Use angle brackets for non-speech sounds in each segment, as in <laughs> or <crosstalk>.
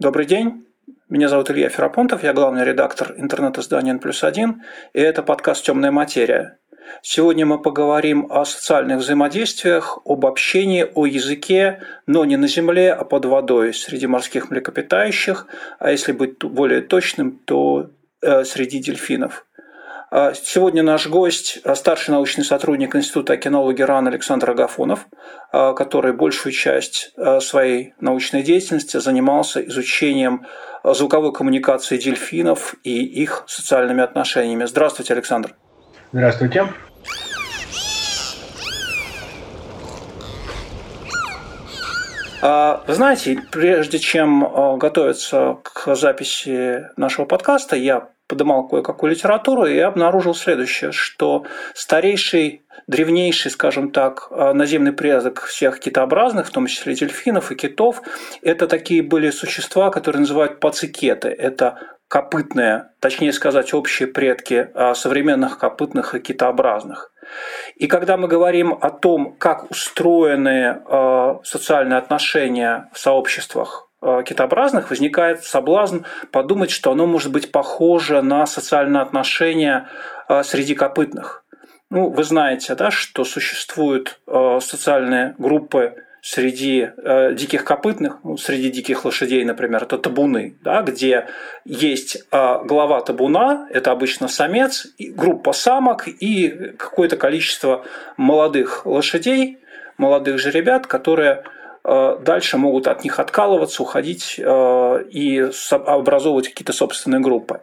Добрый день. Меня зовут Илья Ферапонтов, я главный редактор интернет-издания N и это подкаст «Темная материя». Сегодня мы поговорим о социальных взаимодействиях, об общении, о языке, но не на Земле, а под водой, среди морских млекопитающих, а если быть более точным, то э, среди дельфинов – сегодня наш гость – старший научный сотрудник Института океанологии РАН Александр Агафонов, а, который большую часть а, своей научной деятельности занимался изучением звуковой коммуникации дельфинов и их социальными отношениями. Здравствуйте, Александр. Здравствуйте. Вы знаете, прежде чем готовиться к записи нашего подкаста, я подымал кое-какую литературу и обнаружил следующее, что старейший, древнейший, скажем так, э, наземный предок всех китообразных, в том числе дельфинов и китов, это такие были существа, которые называют пацикеты. Это копытные, точнее сказать, общие предки э, современных копытных и китообразных. И когда мы говорим о том, как устроены э, социальные отношения в сообществах китообразных возникает соблазн подумать, что оно может быть похоже на социальные отношения э, среди копытных. Ну, вы знаете, да, что существуют э, социальные группы среди диких копытных, ну, среди диких лошадей, например, это табуны, да, где есть глава табуна, это обычно самец, группа самок и какое-то количество молодых лошадей, молодых же ребят, которые Э, дальше могут от них откалываться, уходить э, и образовывать какие-то собственные группы.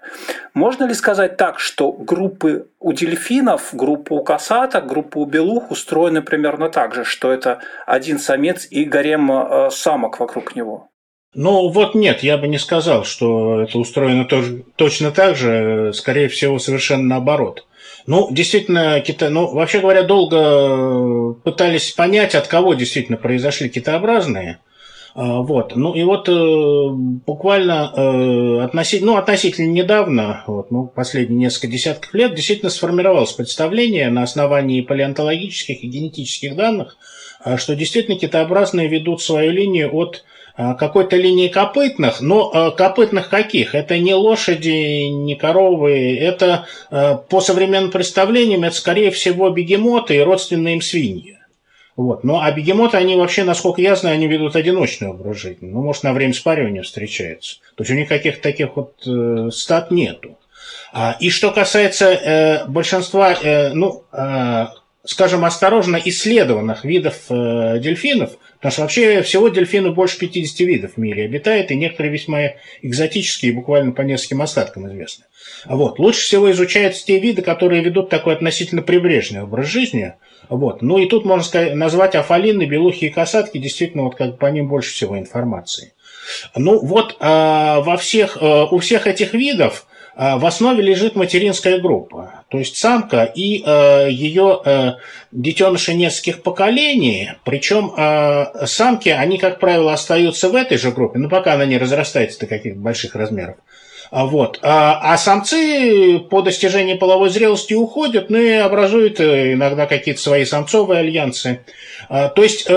Можно ли сказать так, что группы у дельфинов, группа у касаток, группа у белух устроены примерно так же, что это один самец и гарем э, самок вокруг него? Ну вот нет, я бы не сказал, что это устроено тоже, точно так же, скорее всего, совершенно наоборот. Ну, действительно, кита... ну, вообще говоря, долго пытались понять, от кого действительно произошли китообразные. А, вот. Ну и вот э, буквально э, относительно, ну, относительно недавно, вот, ну, последние несколько десятков лет, действительно сформировалось представление на основании палеонтологических и генетических данных, а, что действительно китообразные ведут свою линию от какой-то линии копытных, но а, копытных каких? Это не лошади, не коровы, это а, по современным представлениям, это скорее всего бегемоты и родственные им свиньи. Вот. Ну, а бегемоты, они вообще, насколько я знаю, они ведут одиночный образ жизни. Ну, может, на время спаривания встречаются. То есть у них каких-то таких вот э, стат нету. А, и что касается э, большинства, э, ну, э, скажем, осторожно исследованных видов э, дельфинов, потому что вообще всего дельфинов больше 50 видов в мире обитает, и некоторые весьма экзотические, буквально по нескольким остаткам известны. Вот. Лучше всего изучаются те виды, которые ведут такой относительно прибрежный образ жизни. Вот. Ну и тут можно сказать, назвать афалины, белухи и касатки, действительно, вот как по ним больше всего информации. Ну вот а, во всех, а, у всех этих видов а, в основе лежит материнская группа, то есть самка и э, ее э, детеныши нескольких поколений, причем э, самки, они, как правило, остаются в этой же группе, но пока она не разрастается до каких-то больших размеров. А вот. А, а самцы по достижении половой зрелости уходят, ну и образуют иногда какие-то свои самцовые альянсы. А, то есть,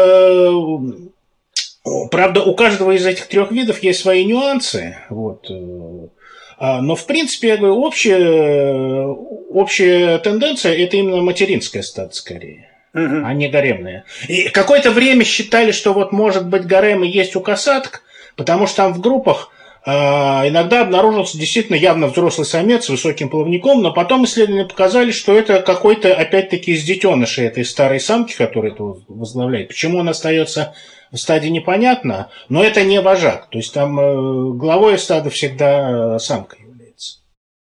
правда, у каждого из этих трех видов есть свои нюансы. Вот. Э, а, но, в принципе, я говорю, общая, общая тенденция – это именно материнская стать скорее, угу. а не гаремная. И какое-то время считали, что вот может быть гарем и есть у касаток, потому что там в группах а, иногда обнаружился действительно явно взрослый самец с высоким плавником, но потом исследования показали, что это какой-то, опять-таки, из детенышей этой старой самки, которая это возглавляет. Почему он остается стаде непонятно, но это не вожак. То есть там э, главой стада всегда э, самка является.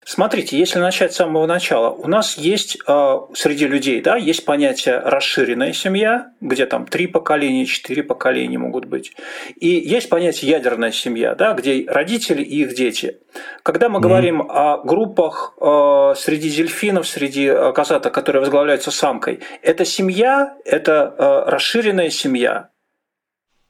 Смотрите, если начать с самого начала, у нас есть э, среди людей, да, есть понятие расширенная семья, где там три поколения, четыре поколения могут быть, и есть понятие ядерная семья, да, где родители и их дети. Когда мы mm. говорим о группах э, среди дельфинов, среди э, касаток, которые возглавляются самкой, это семья, это э, расширенная семья,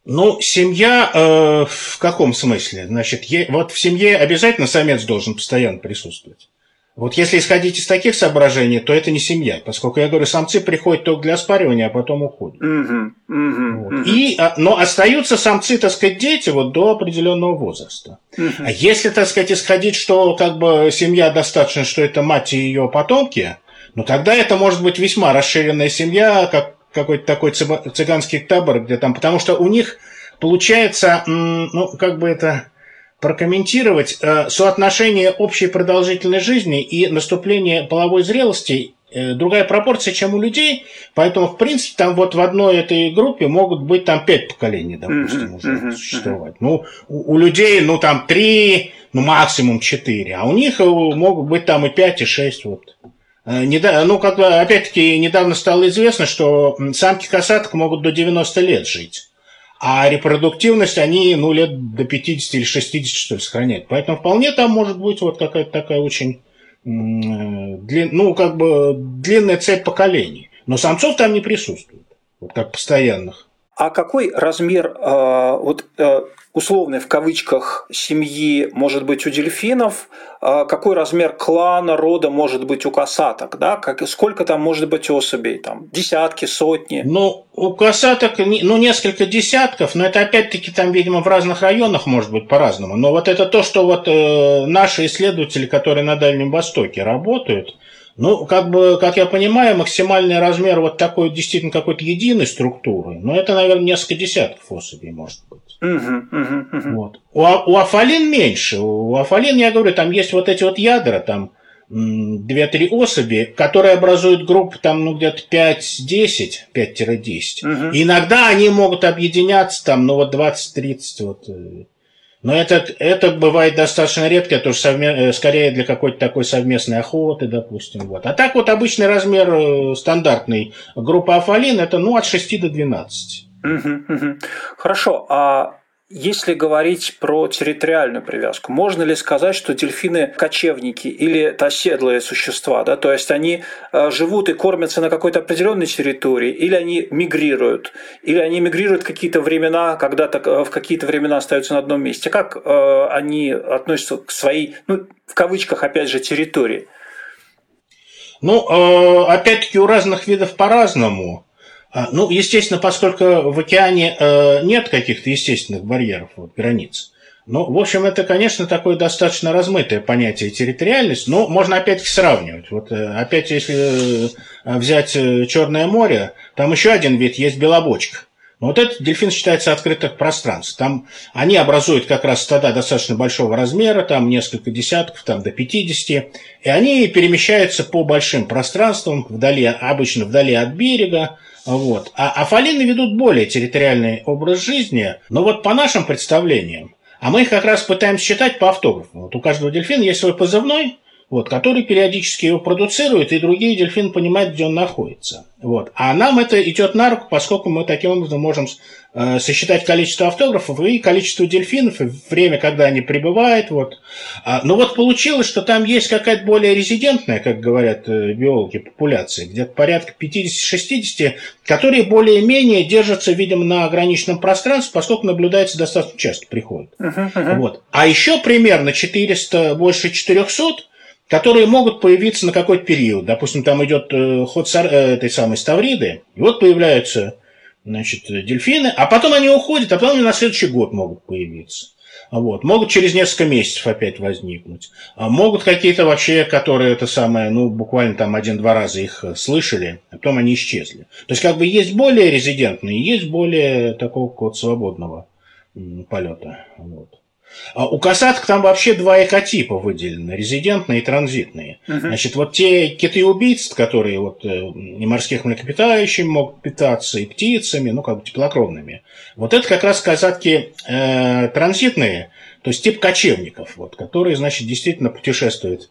ну, семья э, в каком смысле? Значит, е, вот в семье обязательно самец должен постоянно присутствовать. Вот если исходить из таких соображений, то это не семья, поскольку я говорю, самцы приходят только для спаривания, а потом уходят. Угу, угу, вот. угу. И, а, но остаются самцы, так сказать, дети вот до определенного возраста. Угу. А если, так сказать, исходить, что как бы семья достаточно, что это мать и ее потомки, ну тогда это может быть весьма расширенная семья, как какой-то такой цыганский табор, где там, потому что у них получается, ну как бы это прокомментировать э, соотношение общей продолжительной жизни и наступления половой зрелости э, другая пропорция, чем у людей, поэтому, в принципе, там вот в одной этой группе могут быть там пять поколений, допустим, уже существовать. Ну, у, у людей, ну, там три, ну, максимум четыре, а у них э, могут быть там и пять, и шесть, вот. Ну, как бы, опять-таки, недавно стало известно, что самки касаток могут до 90 лет жить. А репродуктивность они, ну, лет до 50 или 60, что ли, сохраняют. Поэтому вполне там может быть вот какая-то такая очень, длин, ну, как бы длинная цепь поколений. Но самцов там не присутствует, вот как постоянных. А какой размер э, вот, э, условной в кавычках семьи может быть у дельфинов, э, какой размер клана, рода может быть у касаток, да? как, сколько там может быть особей, там, десятки, сотни? Ну, у касаток ну, несколько десятков, но это опять-таки там, видимо, в разных районах может быть по-разному. Но вот это то, что вот э, наши исследователи, которые на Дальнем Востоке работают, ну, как бы, как я понимаю, максимальный размер вот такой действительно какой-то единой структуры, но это, наверное, несколько десятков особей может быть. Вот. У, у афалин меньше. У афалин, я говорю, там есть вот эти вот ядра, там 2-3 особи, которые образуют группу там, ну, где-то 5-10, 5-10. Угу. И иногда они могут объединяться там, ну, вот 20-30 вот э, но это, это бывает достаточно редко, уже совме... Э, скорее для какой-то такой совместной охоты, допустим. Вот. А так вот обычный размер э, стандартный группы афалин это ну, от 6 до 12. Хорошо, а если говорить про территориальную привязку, можно ли сказать, что дельфины кочевники или оседлые существа, да, то есть они э, живут и кормятся на какой-то определенной территории, или они мигрируют, или они мигрируют какие-то времена, когда-то э, в какие-то времена остаются на одном месте. Как э, они относятся к своей, ну, в кавычках, опять же, территории? Ну, опять-таки у разных видов по-разному. А, ну, естественно, поскольку в океане э, нет каких-то естественных барьеров, вот, границ, ну, в общем, это, конечно, такое достаточно размытое понятие территориальность, но можно опять-таки сравнивать. Вот э, опять, если э, взять Черное море, там еще один вид есть белобочка. Но вот этот дельфин считается открытых пространств. Там они образуют как раз стада достаточно большого размера, там несколько десятков, там до 50, и они перемещаются по большим пространствам, вдали, обычно вдали от берега, вот. А афалины ведут более территориальный образ жизни, но вот по нашим представлениям, а мы их как раз пытаемся считать по автографу. Вот у каждого дельфина есть свой позывной, вот, который периодически его продуцирует, и другие дельфины понимают, где он находится. Вот. А нам это идет на руку, поскольку мы таким образом можем э, сосчитать количество автографов и количество дельфинов, и время, когда они прибывают. Вот. А, но вот получилось, что там есть какая-то более резидентная, как говорят э, биологи, популяция, где-то порядка 50-60, которые более-менее держатся, видимо, на ограниченном пространстве, поскольку наблюдается достаточно часто приходят. Uh-huh, uh-huh. Вот. А еще примерно 400, больше 400 которые могут появиться на какой-то период. Допустим, там идет э, ход э, этой самой ставриды, и вот появляются значит, дельфины, а потом они уходят, а потом они на следующий год могут появиться. Вот. Могут через несколько месяцев опять возникнуть. А могут какие-то вообще, которые это самое, ну, буквально там один-два раза их э, слышали, а потом они исчезли. То есть, как бы есть более резидентные, есть более такого вот свободного полета. Вот. А у касаток там вообще два экотипа выделены, резидентные и транзитные. Угу. Значит, вот те киты-убийцы, которые вот э, и морских млекопитающими могут питаться, и птицами, ну, как бы теплокровными, вот это как раз касатки э, транзитные, то есть тип кочевников, вот, которые, значит, действительно путешествуют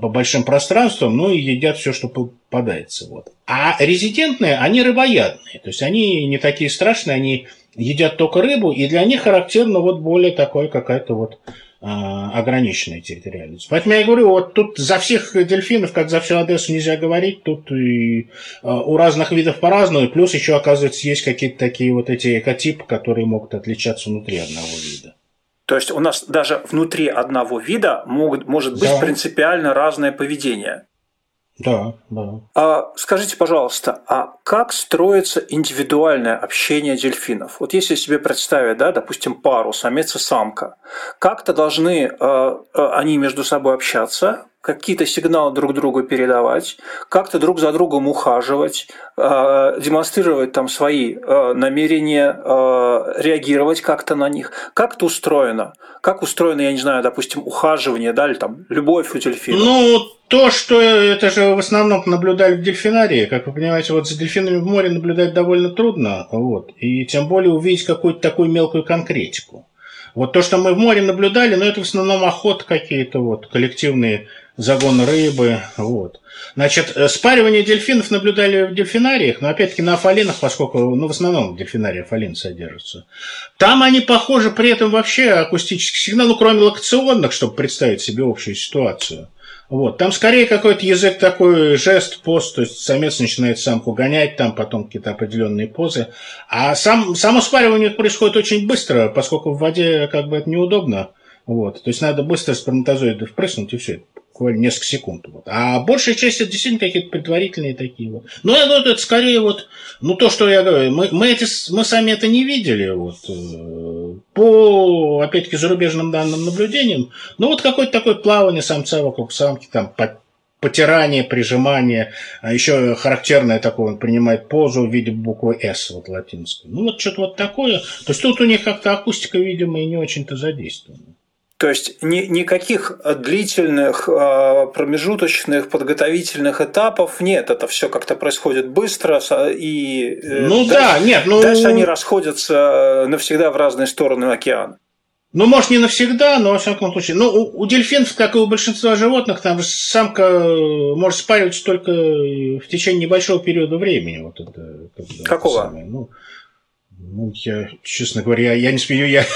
по большим пространствам, ну и едят все, что попадается. Вот. А резидентные, они рыбоядные, то есть они не такие страшные, они едят только рыбу, и для них характерно вот более такое какая-то вот а, ограниченная территориальность. Поэтому я говорю, вот тут за всех дельфинов, как за всю Одессу нельзя говорить, тут и а, у разных видов по-разному, и плюс еще, оказывается, есть какие-то такие вот эти экотипы, которые могут отличаться внутри одного вида. То есть у нас даже внутри одного вида могут, может быть да. принципиально разное поведение. Да, да. А скажите, пожалуйста, а как строится индивидуальное общение дельфинов? Вот если себе представить, да, допустим, пару, самец и самка, как-то должны э, э они между собой общаться, какие-то сигналы друг другу передавать, как-то друг за другом ухаживать, э, демонстрировать там свои э, намерения, э, реагировать как-то на них. Как это устроено? Как устроено, я не знаю, допустим, ухаживание, да, или там любовь у дельфина? Ну, то, что это же в основном наблюдали в дельфинарии, как вы понимаете, вот за дельфинами в море наблюдать довольно трудно, вот, и тем более увидеть какую-то такую мелкую конкретику. Вот то, что мы в море наблюдали, но ну, это в основном охоты какие-то, вот, коллективные загон рыбы. Вот. Значит, э, спаривание дельфинов наблюдали в дельфинариях, но опять-таки на афалинах, поскольку, ну, в основном в дельфинарии афалин содержится. Там они похожи при этом вообще акустический сигнал, ну, кроме локационных, чтобы представить себе общую ситуацию. Вот. Там скорее какой-то язык такой, жест, пост, то есть самец начинает самку гонять, там потом какие-то определенные позы. А сам, само спаривание происходит очень быстро, поскольку в воде как бы это неудобно. Вот. То есть надо быстро сперматозоиды впрыснуть и все буквально несколько секунд. Вот. А большая часть это действительно какие-то предварительные такие вот. Но ну, это, это скорее вот, ну то, что я говорю, мы, мы, эти, мы сами это не видели, вот, э, по, опять-таки, зарубежным данным наблюдениям, ну вот какое-то такое плавание самца вокруг самки, там, потирание, прижимание, а еще характерное такое, он принимает позу в виде буквы «С», вот латинской. Ну, вот что-то вот такое. То есть тут у них как-то акустика, видимо, и не очень-то задействована. То есть ни, никаких длительных, а, промежуточных, подготовительных этапов нет. Это все как-то происходит быстро и э, ну дальше, да, нет, ну дальше они расходятся навсегда в разные стороны океана. Ну, может, не навсегда, но во всяком случае. Ну, у, у дельфинов, как и у большинства животных, там самка э, может спариваться только в течение небольшого периода времени. Вот это, Какого? Самое, ну, ну, я, честно говоря, я не смею, я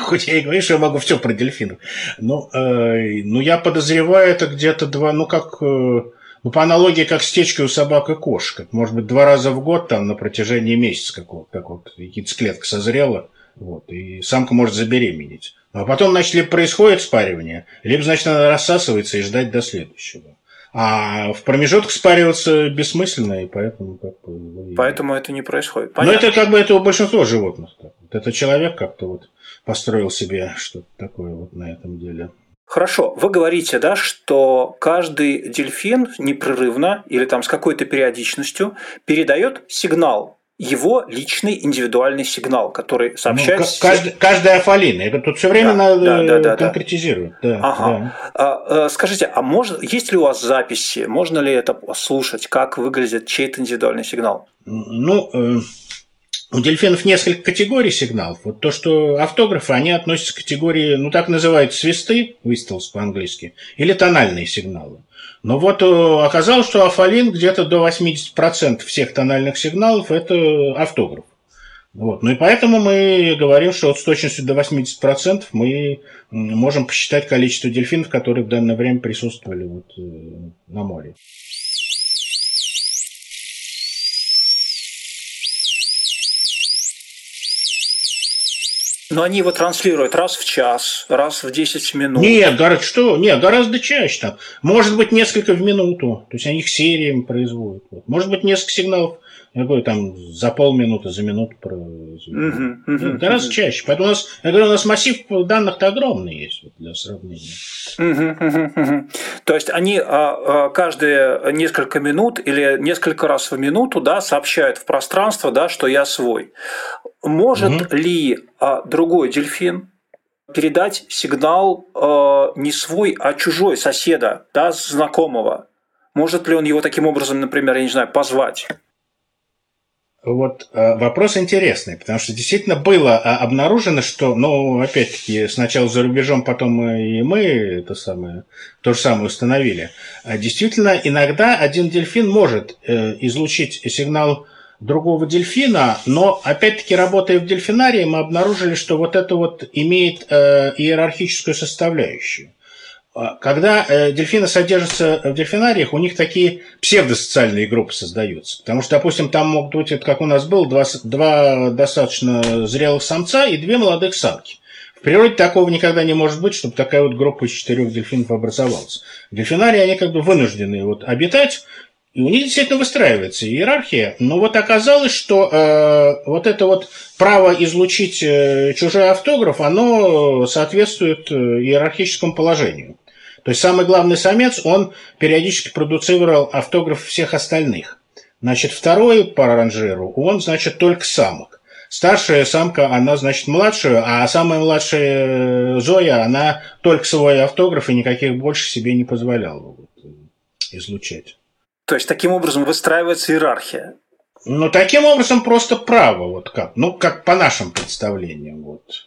Хоть я и говорю, что я могу все про дельфинов. Но, э, ну, я подозреваю, это где-то два, ну, как... Э, ну, по аналогии, как с течкой у собак и кошек. Может быть, два раза в год там на протяжении месяца, как вот, как вот яйцеклетка созрела, вот, и самка может забеременеть. А потом, значит, либо происходит спаривание, либо, значит, она рассасывается и ждать до следующего. А в промежутках спариваться бессмысленно, и поэтому как бы... Поэтому это не происходит. Понятно. Но это как бы это у большинства животных. Так. Вот это человек как-то вот построил себе что-то такое вот на этом деле. Хорошо, вы говорите, да, что каждый дельфин непрерывно или там с какой-то периодичностью передает сигнал его личный индивидуальный сигнал, который сообщает... Ну, каждый, каждая афалина. Это тут все время да, надо да, да, конкретизировать. Да, ага. да. А, скажите, а может, есть ли у вас записи? Можно ли это послушать, как выглядит чей-то индивидуальный сигнал? Ну, э, у дельфинов несколько категорий сигналов. Вот то, что автографы, они относятся к категории, ну так называют свисты, whistles по-английски, или тональные сигналы. Но вот э, оказалось, что афалин где-то до 80% всех тональных сигналов – это автограф. Вот. Ну и поэтому мы говорим, что вот с точностью до 80% мы можем посчитать количество дельфинов, которые в данное время присутствовали вот э, на море. Но они его транслируют раз в час, раз в 10 минут. Нет, гораздо, что? Нет, гораздо чаще там. Может быть, несколько в минуту. То есть они их сериями производят. Может быть, несколько сигналов я говорю, там за полминуты, за минуту производят. Uh-huh, uh-huh, гораздо uh-huh. чаще. Поэтому у нас, я говорю, у нас массив данных-то огромный есть вот, для сравнения. Uh-huh, uh-huh, uh-huh. То есть они а, а, каждые несколько минут или несколько раз в минуту да, сообщают в пространство, да, что я свой. Может ли а, другой дельфин передать сигнал а, не свой, а чужой соседа, да, знакомого? Может ли он его таким образом, например, я не знаю, позвать? Вот э, вопрос интересный, потому что действительно было а, обнаружено, что, ну, опять-таки, сначала за рубежом, потом и мы это самое, то же самое установили. А действительно, иногда один дельфин может э, излучить сигнал другого дельфина, но опять-таки работая в дельфинарии, мы обнаружили, что вот это вот имеет э, иерархическую составляющую. А, когда э, дельфины содержатся в дельфинариях, у них такие псевдосоциальные группы создаются. Потому что, допустим, там могут быть, как у нас было, два, два достаточно зрелых самца и две молодых самки природе такого никогда не может быть, чтобы такая вот группа из четырех дельфинов образовалась. В дельфинарии они как бы вынуждены вот обитать, и у них действительно выстраивается иерархия. Но вот оказалось, что э, вот это вот право излучить э, чужой автограф, оно соответствует э, иерархическому положению. То есть самый главный самец, он периодически продуцировал автограф всех остальных. Значит, второй по ранжиру, он, значит, только самок. Старшая самка, она, значит, младшую, а самая младшая э, Зоя, она только свой автограф и никаких больше себе не позволяла вот, излучать. То есть таким образом выстраивается иерархия. Ну, таким образом просто право, вот как, ну, как по нашим представлениям, вот.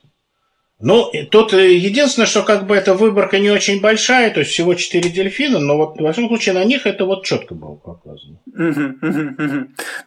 Ну, тут э, единственное, что как бы эта выборка не очень большая, то есть всего 4 дельфина, но вот во всяком случае на них это вот четко было показано.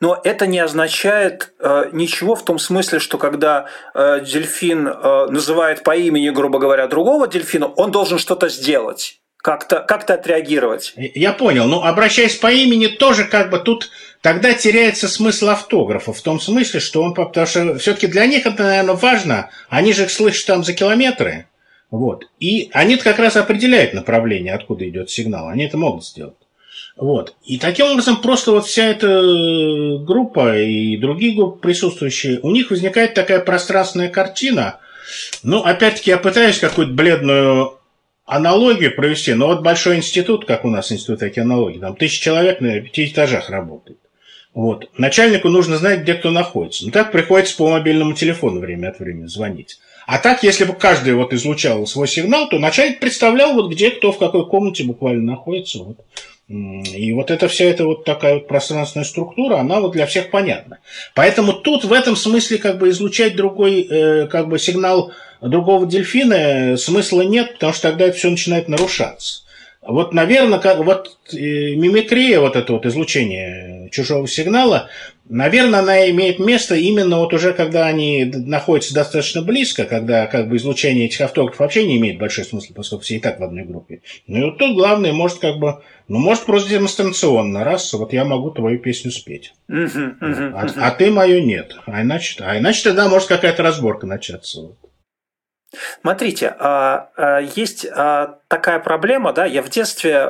Но это не означает э, ничего в том смысле, что когда э, дельфин э, называет по имени, грубо говоря, другого дельфина, он должен что-то сделать как-то как отреагировать. Я понял. Ну, обращаясь по имени, тоже как бы тут тогда теряется смысл автографа. В том смысле, что он... Потому что все-таки для них это, наверное, важно. Они же их слышат там за километры. Вот. И они как раз определяют направление, откуда идет сигнал. Они это могут сделать. Вот. И таким образом просто вот вся эта группа и другие группы присутствующие, у них возникает такая пространственная картина. Ну, опять-таки, я пытаюсь какую-то бледную аналогию провести, но вот большой институт, как у нас институт океанологии, там тысяча человек на пяти этажах работает. Вот. Начальнику нужно знать, где кто находится. Ну, так приходится по мобильному телефону время от времени звонить. А так, если бы каждый вот излучал свой сигнал, то начальник представлял, вот где кто в какой комнате буквально находится. Вот. И вот эта вся эта вот такая вот пространственная структура, она вот для всех понятна. Поэтому тут в этом смысле как бы излучать другой э, как бы сигнал другого дельфина смысла нет, потому что тогда это все начинает нарушаться. Вот, наверное, как, вот э, мимикрия, вот это вот излучение чужого сигнала, наверное, она имеет место именно вот уже когда они находятся достаточно близко, когда как бы излучение этих автографов вообще не имеет большой смысла, поскольку все и так в одной группе. Ну и вот тут главное, может как бы, ну может просто демонстрационно, раз, вот я могу твою песню спеть, а, а ты мою нет, а иначе, а иначе тогда может какая-то разборка начаться. Смотрите, а, а, есть а, такая проблема, да, я в детстве,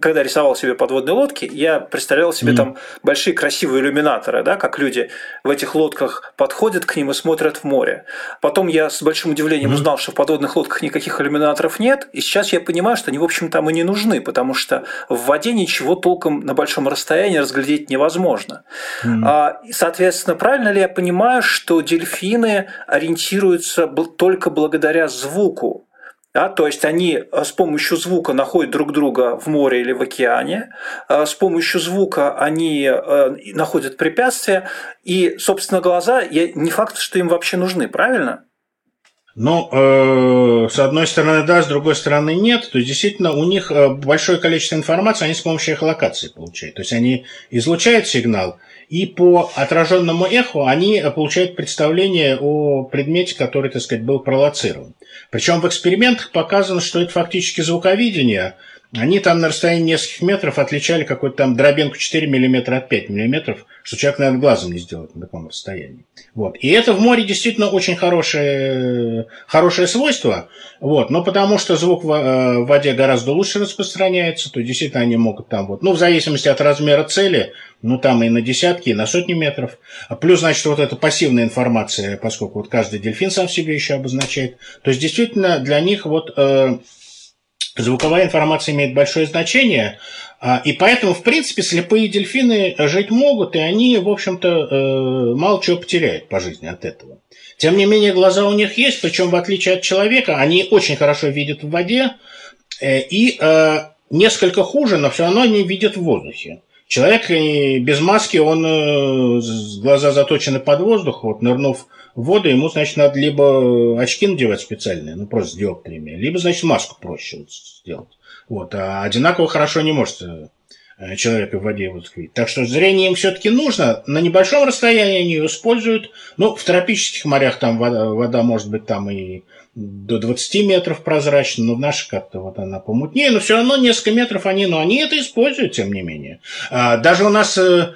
когда рисовал себе подводные лодки, я представлял себе mm. там большие красивые иллюминаторы, да, как люди в этих лодках подходят к ним и смотрят в море. Потом я с большим удивлением mm. узнал, что в подводных лодках никаких иллюминаторов нет, и сейчас я понимаю, что они, в общем, там и не нужны, потому что в воде ничего толком на большом расстоянии разглядеть невозможно. Mm. Соответственно, правильно ли я понимаю, что дельфины ориентируются только благодаря звуку? Да, то есть они э, с помощью звука находят друг друга в море или в океане, э, с помощью звука они э, находят препятствия, и, собственно, глаза не факт, что им вообще нужны, правильно? Ну, э, с одной стороны, да, с другой стороны, нет. То есть, действительно, у них большое количество информации, они с помощью эхолокации получают. То есть, они излучают сигнал, и по отраженному эху они получают представление о предмете, который, так сказать, был провоцирован. Причем в экспериментах показано, что это фактически звуковидение. Они там на расстоянии нескольких метров отличали какую-то там дробинку 4 мм от 5 мм, что человек, наверное, глазом не сделает на таком расстоянии. Вот. И это в море действительно очень хорошее, хорошее свойство, вот. но потому что звук э, в воде гораздо лучше распространяется, то действительно они могут там вот, ну, в зависимости от размера цели, ну, там и на десятки, и на сотни метров. А плюс, значит, вот эта пассивная информация, поскольку вот каждый дельфин сам себе еще обозначает. То есть, действительно, для них вот э, звуковая информация имеет большое значение, э, и поэтому, в принципе, слепые дельфины жить могут, и они, в общем-то, э, мало чего потеряют по жизни от этого. Тем не менее, глаза у них есть, причем, в отличие от человека, они очень хорошо видят в воде, э, и э, несколько хуже, но все равно они видят в воздухе. Человек без маски, он глаза заточены под воздух, вот нырнув в воду, ему, значит, надо либо очки надевать специальные, ну, просто с диоптриями, либо, значит, маску проще вот сделать. Вот, а одинаково хорошо не может э, человек в воде вот видеть. Так что зрение им все-таки нужно. На небольшом расстоянии они ее используют. Ну, в тропических морях там вода, вода может быть там и до 20 метров прозрачно, но в нашей как-то вот она помутнее, но все равно несколько метров они, но они это используют, тем не менее. А, даже у нас э,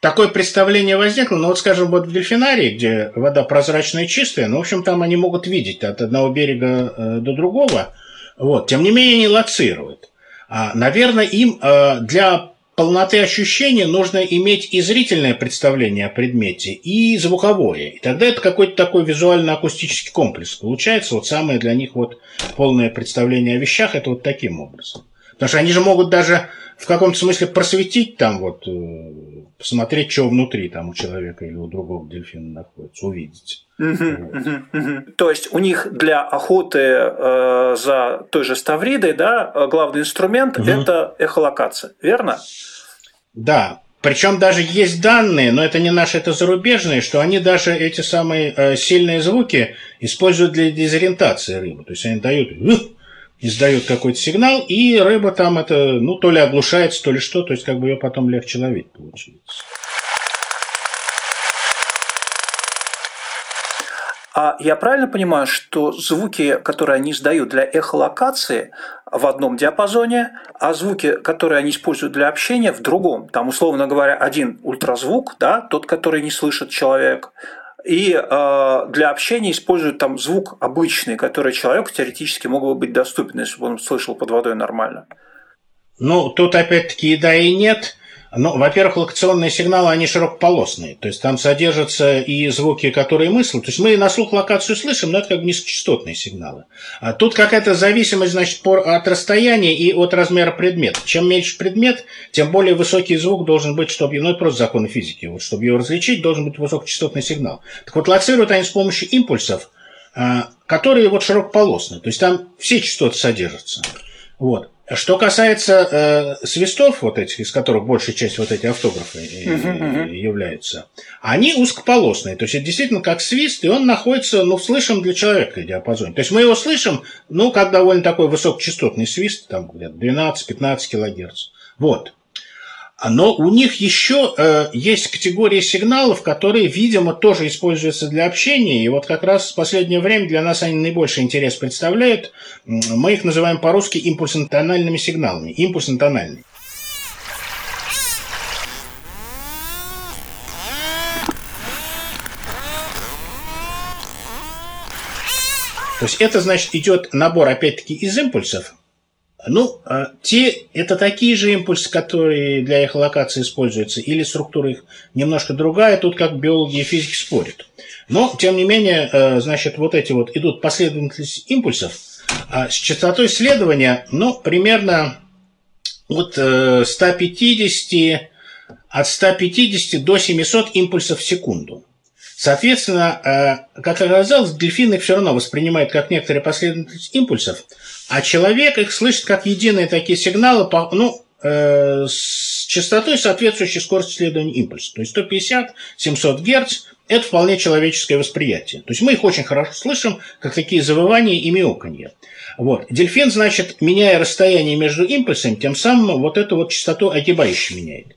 такое представление возникло, ну вот, скажем, вот в дельфинарии, где вода прозрачная и чистая, ну, в общем, там они могут видеть от одного берега э, до другого, вот, тем не менее они лоцируют. А, наверное, им э, для полноты ощущения нужно иметь и зрительное представление о предмете, и звуковое. И тогда это какой-то такой визуально-акустический комплекс получается. Вот самое для них вот полное представление о вещах – это вот таким образом. Потому что они же могут даже в каком-то смысле просветить там вот, э, посмотреть, что внутри там у человека или у другого дельфина находится, увидеть. То есть у них для охоты э, за той же ставридой, да, главный инструмент угу. это эхолокация, верно? Да, причем даже есть данные, но это не наши, это зарубежные, что они даже эти самые э, сильные звуки используют для дезориентации рыбы. То есть они дают издает какой-то сигнал, и рыба там это, ну, то ли оглушается, то ли что, то есть как бы ее потом легче ловить получается. А я правильно понимаю, что звуки, которые они издают для эхолокации, в одном диапазоне, а звуки, которые они используют для общения, в другом. Там, условно говоря, один ультразвук, да, тот, который не слышит человек, и э, для общения используют там звук обычный, который человеку теоретически мог бы быть доступен, если бы он слышал под водой нормально. Ну, тут опять-таки и да, и нет. Ну, во-первых, локационные сигналы, они широкополосные. То есть там содержатся и звуки, которые мы слышим. То есть мы на слух локацию слышим, но это как бы низкочастотные сигналы. А тут какая-то зависимость, значит, от расстояния и от размера предмета. Чем меньше предмет, тем более высокий звук должен быть, чтобы... Ну, это просто законы физики. Вот, чтобы его различить, должен быть высокочастотный сигнал. Так вот, лоцируют они с помощью импульсов, а, которые вот широкополосные. То есть там все частоты содержатся. Вот. Что касается э, свистов, вот этих, из которых большая часть вот эти автографы uh-huh, uh-huh. являются, они узкополосные. То есть это действительно как свист, и он находится, ну, в слышим для человека диапазоне. То есть мы его слышим, ну, как довольно такой высокочастотный свист, там где-то 12-15 килогерц. Вот. Но у них еще э, есть категория сигналов, которые, видимо, тоже используются для общения. И вот как раз в последнее время для нас они наибольший интерес представляют. Мы их называем по-русски импульсно-тональными сигналами. Импульсно-тональные. То есть это значит идет набор опять-таки из импульсов, ну, а те, это такие же импульсы, которые для эхолокации используются, или структура их немножко другая, тут как биологи и физики спорят. Но, тем не менее, э, значит, вот эти вот идут последовательность импульсов, а с частотой следования, ну, примерно от 150, э, от 150 до 700 импульсов в секунду. Соответственно, э, как оказалось, дельфины все равно воспринимают как некоторые последовательность импульсов, а человек их слышит как единые такие сигналы, ну, э, с частотой, соответствующей скорости следования импульса. То есть 150-700 Гц – это вполне человеческое восприятие. То есть мы их очень хорошо слышим, как такие завывания и мяуканье. Вот. Дельфин, значит, меняя расстояние между импульсами, тем самым вот эту вот частоту огибающе меняет.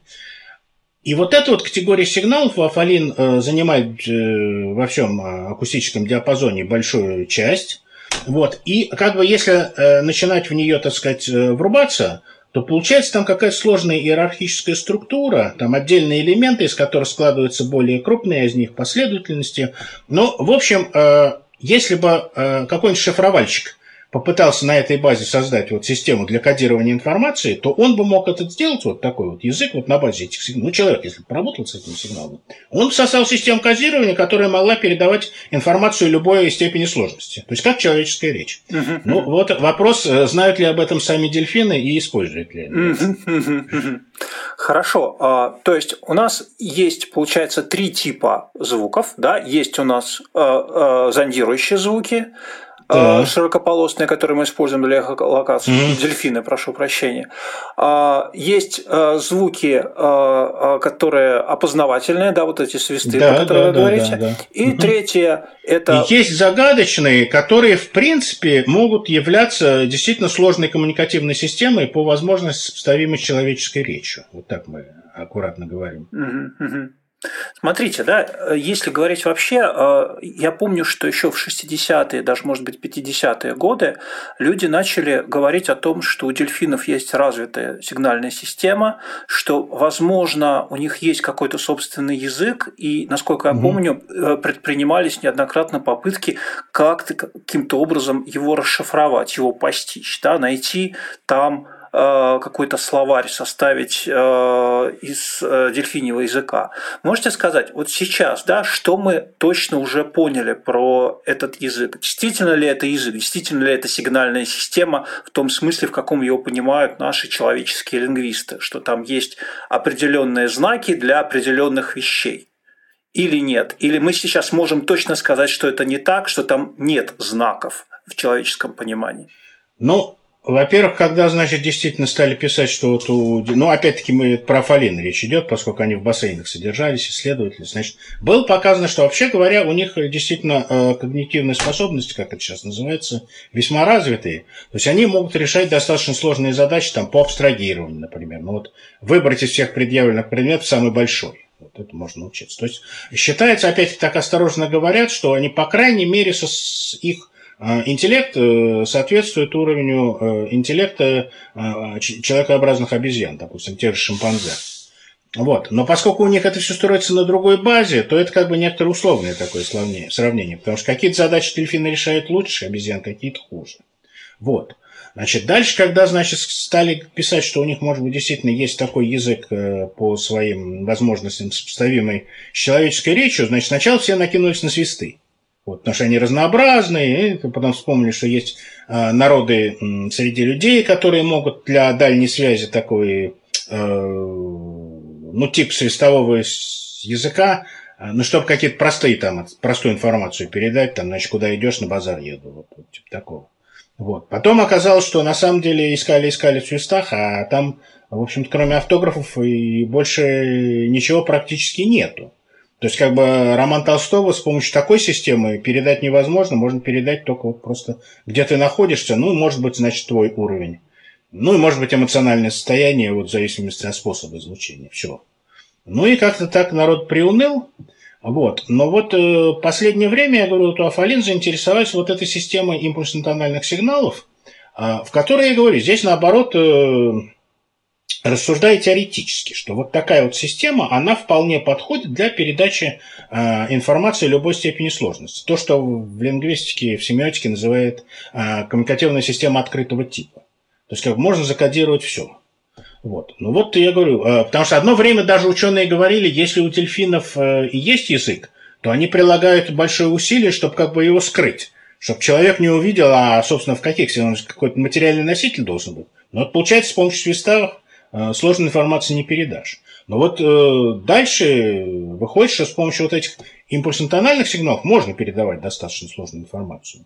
И вот эта вот категория сигналов Афалин э, занимает э, во всем э, акустическом диапазоне большую часть. Вот. И как бы если э, начинать в нее, так сказать, э, врубаться, то получается там какая-то сложная иерархическая структура, там отдельные элементы, из которых складываются более крупные из них последовательности. Но, в общем, э, если бы какой-нибудь шифровальщик попытался на этой базе создать вот систему для кодирования информации, то он бы мог это сделать, вот такой вот язык вот на базе этих сигналов. Ну, человек, если бы поработал с этим сигналом, он создал систему кодирования, которая могла передавать информацию любой степени сложности. То есть, как человеческая речь. Uh-huh. Ну, вот вопрос, э, знают ли об этом сами дельфины и используют ли они uh-huh. Хорошо. А, то есть, у нас есть, получается, три типа звуков. Да? Есть у нас э, э, зондирующие звуки, да. широкополосные, которые мы используем для эхолокации, mm-hmm. дельфины, прошу прощения. А, есть а, звуки, а, которые опознавательные, да, вот эти свисты, да, про которые да, вы говорите. Да, да. И mm-hmm. третье – это… И есть загадочные, которые, в принципе, могут являться действительно сложной коммуникативной системой по возможности сопоставимой с человеческой речью. Вот так мы аккуратно говорим. Mm-hmm. Смотрите, да, если говорить вообще, э, я помню, что еще в 60-е, даже, может быть, 50-е годы люди начали говорить о том, что у дельфинов есть развитая сигнальная система, что, возможно, у них есть какой-то собственный язык, и, насколько я угу. помню, э, предпринимались неоднократно попытки как-то каким-то образом его расшифровать, его постичь, да, найти там Э, какой-то словарь составить э, из э, дельфиньего языка. Можете сказать, вот сейчас, да, что мы точно уже поняли про этот язык? Действительно ли это язык? Действительно ли это сигнальная система в том смысле, в каком его понимают наши человеческие лингвисты, что там есть определенные знаки для определенных вещей? Или нет? Или мы сейчас можем точно сказать, что это не так, что там нет знаков в человеческом понимании? Ну, во-первых, когда, значит, действительно стали писать, что вот у... Ну, опять-таки, мы про Фалин речь идет, поскольку они в бассейнах содержались, исследователи, значит, было показано, что, вообще говоря, у них действительно э, когнитивные способности, как это сейчас называется, весьма развитые. То есть они могут решать достаточно сложные задачи, там, по абстрагированию, например. Ну, вот выбрать из всех предъявленных предметов самый большой. Вот это можно учиться. То есть считается, опять-таки, так осторожно говорят, что они, по крайней мере, со, с их интеллект э, соответствует уровню э, интеллекта э, человекообразных обезьян, допустим, тех же шимпанзе. Вот. Но поскольку у них это все строится на другой базе, то это как бы некоторое условное такое сравнение, потому что какие-то задачи дельфины решают лучше, обезьян какие-то хуже. Вот. Значит, дальше, когда, значит, стали писать, что у них, может быть, действительно есть такой язык по своим возможностям сопоставимый с человеческой речью, значит, сначала все накинулись на свисты. Вот, потому что они разнообразные, и потом вспомнили, что есть э, народы среди людей, которые могут для дальней связи такой, э, ну, тип свистового языка, э, ну, чтобы какие-то простые там, простую информацию передать, там, значит, куда идешь, на базар еду, вот, вот типа такого. Вот. Потом оказалось, что на самом деле искали-искали в свистах, а там, в общем-то, кроме автографов и больше ничего практически нету. То есть, как бы роман Толстого с помощью такой системы передать невозможно, можно передать только вот просто где ты находишься, ну, может быть, значит, твой уровень. Ну, и может быть, эмоциональное состояние, вот в зависимости от способа излучения. Все. Ну, и как-то так народ приуныл. Вот. Но вот э, последнее время, я говорю, вот Афалин заинтересовался вот этой системой импульсно-тональных сигналов, э, в которой, я говорю, здесь наоборот э, рассуждая теоретически, что вот такая вот система, она вполне подходит для передачи э, информации любой степени сложности. То, что в лингвистике, в семиотике называют э, коммуникативная система открытого типа. То есть как можно закодировать все. Вот. Ну вот я говорю, э, потому что одно время даже ученые говорили, если у дельфинов и есть язык, то они прилагают большое усилие, чтобы как бы его скрыть. Чтобы человек не увидел, а, собственно, в каких сигналах какой-то материальный носитель должен быть. Но вот получается с помощью свистовых сложной информации не передашь. Но вот э, дальше выходит, что с помощью вот этих импульсно-тональных сигналов можно передавать достаточно сложную информацию.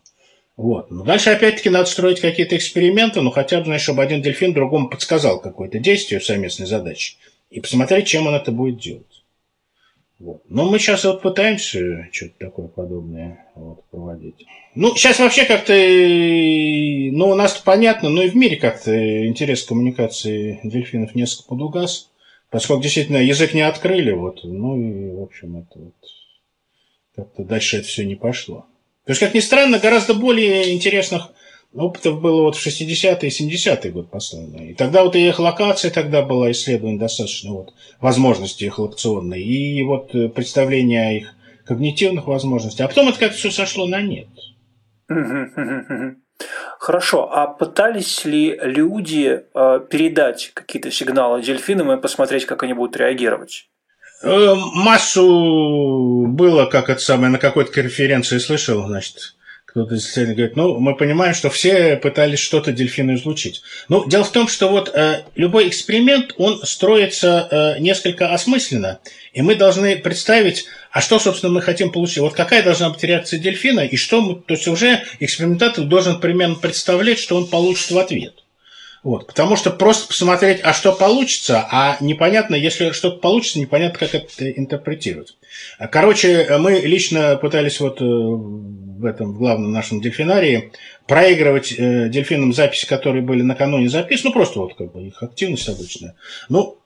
Вот. Но дальше опять-таки надо строить какие-то эксперименты, ну хотя бы, знаешь, чтобы один дельфин другому подсказал какое-то действие в совместной задаче и посмотреть, чем он это будет делать. Вот. Но мы сейчас вот пытаемся что-то такое подобное вот, проводить. Ну, сейчас вообще как-то, ну, у нас понятно, но и в мире как-то интерес к коммуникации дельфинов несколько подугас, поскольку действительно язык не открыли, вот, ну и, в общем, это вот, как-то дальше это все не пошло. То есть, как ни странно, гораздо более интересных опытов было вот в 60-е и 70-е год последние. И тогда вот и эхолокация тогда была исследована достаточно, вот, возможности эхолокационной, и вот э, представление о их когнитивных возможностях. А потом это как-то все сошло на нет. Хорошо, а пытались ли люди э, передать какие-то сигналы дельфинам и посмотреть, как они будут реагировать? Э, массу было, как это самое, на какой-то конференции слышал, значит, кто-то из исследователей говорит, ну, мы понимаем, что все пытались что-то дельфину излучить. Ну, дело в том, что вот э, любой эксперимент, он строится э, несколько осмысленно, и мы должны представить, а что, собственно, мы хотим получить. Вот какая должна быть реакция дельфина, и что мы, то есть уже экспериментатор должен примерно представлять, что он получит в ответ. Вот, потому что просто посмотреть, а что получится, а непонятно, если что-то получится, непонятно, как это интерпретировать. Короче, мы лично пытались вот э, в этом в главном нашем дельфинарии проигрывать э, дельфинам записи, которые были накануне записаны, ну просто вот как бы их активность обычная. Ну,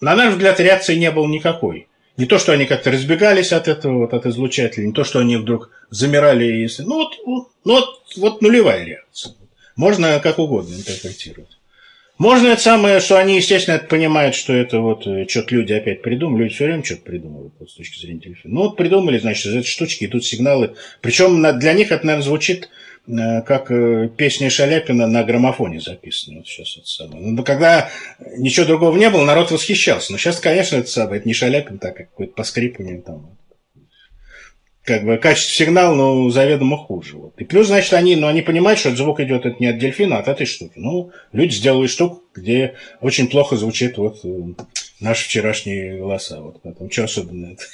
на наш взгляд, реакции не было никакой. Не то, что они как-то разбегались от этого, вот, от излучателя, не то, что они вдруг замирали. Если... Ну, вот, ну, вот, вот нулевая реакция. Можно как угодно интерпретировать. Можно это самое, что они, естественно, это понимают, что это вот э, что-то люди опять придумали. Люди все время что-то придумывают вот, с точки зрения телефона. Ну, вот придумали, значит, из этой штучки идут сигналы. Причем для них это, наверное, звучит Э, как э, песня Шаляпина на граммофоне записана. Вот сейчас это самое. Но ну, когда ничего другого не было, народ восхищался. Но сейчас, конечно, это самое, это не Шаляпин, так как какой-то поскрипывание там. Как бы качество сигнала, ну, заведомо хуже. Вот. И плюс, значит, они, ну, они понимают, что этот звук идет это не от дельфина, а от этой штуки. Ну, люди сделали штуку, где очень плохо звучит вот э, наши вчерашние голоса. Вот поэтому что особенно это? <laughs>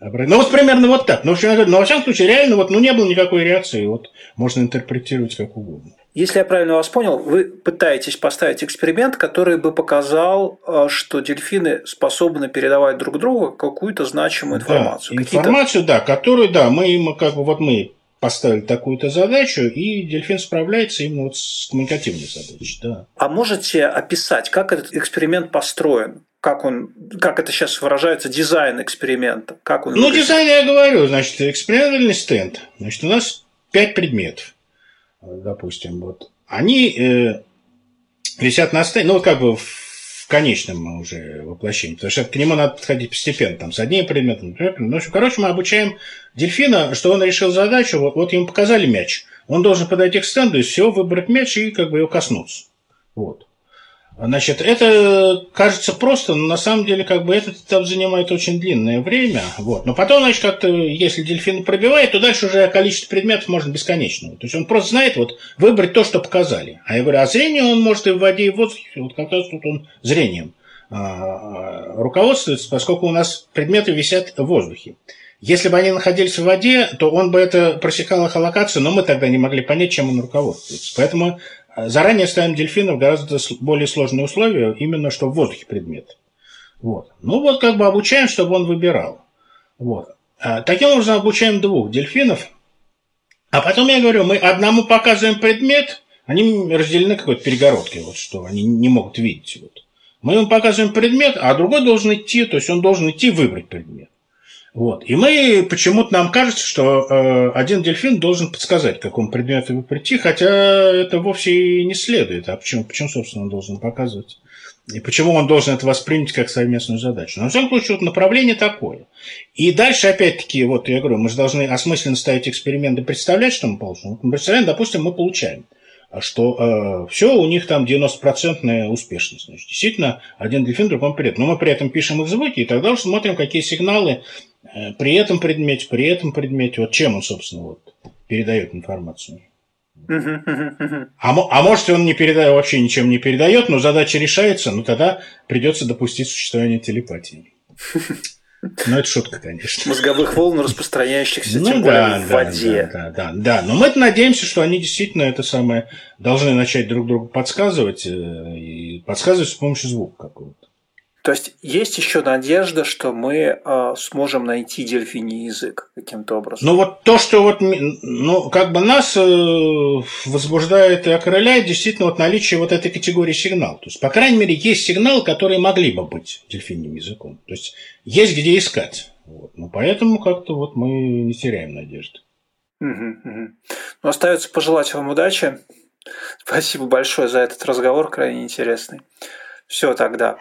Ну вот примерно вот так. Но, но во всяком случае, реально вот, ну, не было никакой реакции. Вот можно интерпретировать как угодно. Если я правильно вас понял, вы пытаетесь поставить эксперимент, который бы показал, э, что дельфины способны передавать друг другу какую-то значимую информацию. Да, информацию, да, которую, да, мы им как бы вот мы поставили такую-то задачу, и дельфин справляется именно вот с коммуникативной задачей. Да. А можете описать, как этот эксперимент построен? Как он, как это сейчас выражается, дизайн эксперимента? Как он ну, выглядит? дизайн я говорю, значит, экспериментальный стенд. Значит, у нас пять предметов, допустим, вот. Они э, висят на стенде, ну, вот как бы в конечном уже воплощении. Потому что к нему надо подходить постепенно, там, с одним предметом. Ну, в общем, короче, мы обучаем дельфина, что он решил задачу, вот, вот ему показали мяч. Он должен подойти к стенду и все, выбрать мяч и как бы его коснуться. Вот. Значит, это кажется просто, но на самом деле как бы этот этап занимает очень длинное время. Вот. Но потом, значит, как-то, если дельфин пробивает, то дальше уже количество предметов может бесконечно. То есть он просто знает вот выбрать то, что показали. А я говорю, а зрение он может и в воде, и в воздухе. Вот как раз тут он зрением а, руководствуется, поскольку у нас предметы висят в воздухе. Если бы они находились в воде, то он бы это просекал их локацию, но мы тогда не могли понять, чем он руководствуется. Поэтому Заранее ставим дельфинов гораздо более сложные условия, именно что в воздухе предмет. Вот. Ну вот как бы обучаем, чтобы он выбирал. Вот. А, таким образом обучаем двух дельфинов. А потом я говорю, мы одному показываем предмет, они разделены какой-то перегородкой, вот что они не могут видеть. Вот. Мы ему показываем предмет, а другой должен идти, то есть он должен идти выбрать предмет. Вот. И мы почему-то нам кажется, что э, один дельфин должен подсказать, к какому предмету вы прийти, хотя это вовсе и не следует. А почему, почему, собственно, он должен показывать? И почему он должен это воспринять как совместную задачу? Но, в всяком случае, вот направление такое. И дальше, опять-таки, вот я говорю, мы же должны осмысленно ставить эксперименты, представлять, что мы получим. Вот мы представляем, допустим, мы получаем что э, все у них там 90% успешность. Значит, действительно, один дельфин другому привет. Но мы при этом пишем их звуки, и тогда уже смотрим, какие сигналы при этом предмете, при этом предмете, вот чем он, собственно, вот, передает информацию. А, а может, он не передает, вообще ничем не передает, но задача решается, ну тогда придется допустить существование телепатии. Ну, это шутка, конечно. Мозговых волн, распространяющихся, ну, тем да, более в да, воде. Да, да, да, да. Но мы надеемся, что они действительно это самое должны начать друг другу подсказывать э, и подсказывать с помощью звука какого-то. То есть есть еще надежда, что мы э, сможем найти дельфиний язык каким-то образом. Ну вот то, что вот, ну как бы нас э, возбуждает и окрыляет, действительно вот наличие вот этой категории сигнал. То есть, по крайней мере, есть сигналы, которые могли бы быть дельфиним языком. То есть есть где искать. Вот. Ну поэтому как-то вот мы не теряем надежды. Угу, угу. Ну, остается пожелать вам удачи. Спасибо большое за этот разговор, крайне интересный. Все тогда.